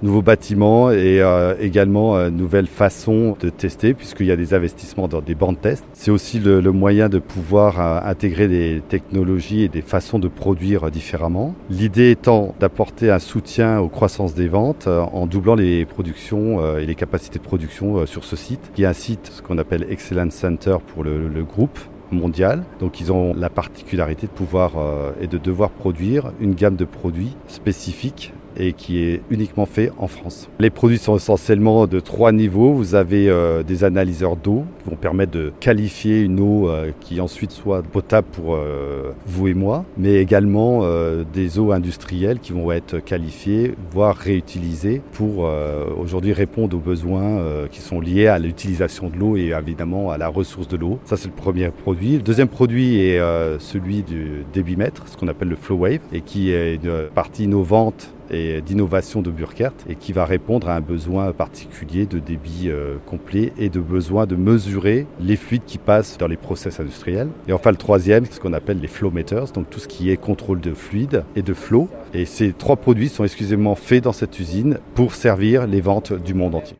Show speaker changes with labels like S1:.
S1: Nouveaux bâtiments et euh, également euh, nouvelles façons de tester puisqu'il y a des investissements dans des bandes test. C'est aussi le, moyen de pouvoir euh, intégrer des technologies et des façons de produire différemment. L'idée étant d'apporter un soutien aux croissances des ventes en doublant les productions et les capacités de production sur ce site, qui est un site ce qu'on appelle Excellence Center pour le, le groupe mondial. Donc ils ont la particularité de pouvoir et de devoir produire une gamme de produits spécifiques et qui est uniquement fait en France. Les produits sont essentiellement de trois niveaux. Vous avez euh, des analyseurs d'eau qui vont permettre de qualifier une eau euh, qui ensuite soit potable pour euh, vous et moi, mais également des eaux industrielles qui vont être qualifiées, voire réutilisées pour aujourd'hui répondre aux besoins qui sont liés à l'utilisation de l'eau et évidemment à la ressource de l'eau. Ça c'est le premier produit. Le deuxième produit est celui du débitmètre, ce qu'on appelle le flow wave et qui est une partie innovante et d'innovation de Burkert et qui va répondre à un besoin particulier de débit euh, complet et de besoin de mesurer les fluides qui passent dans les process industriels. Et enfin le troisième, ce qu'on appelle les flow meters, donc tout ce qui est contrôle de fluide et de flow. Et ces trois produits sont exclusivement faits dans cette usine pour servir les ventes du monde entier.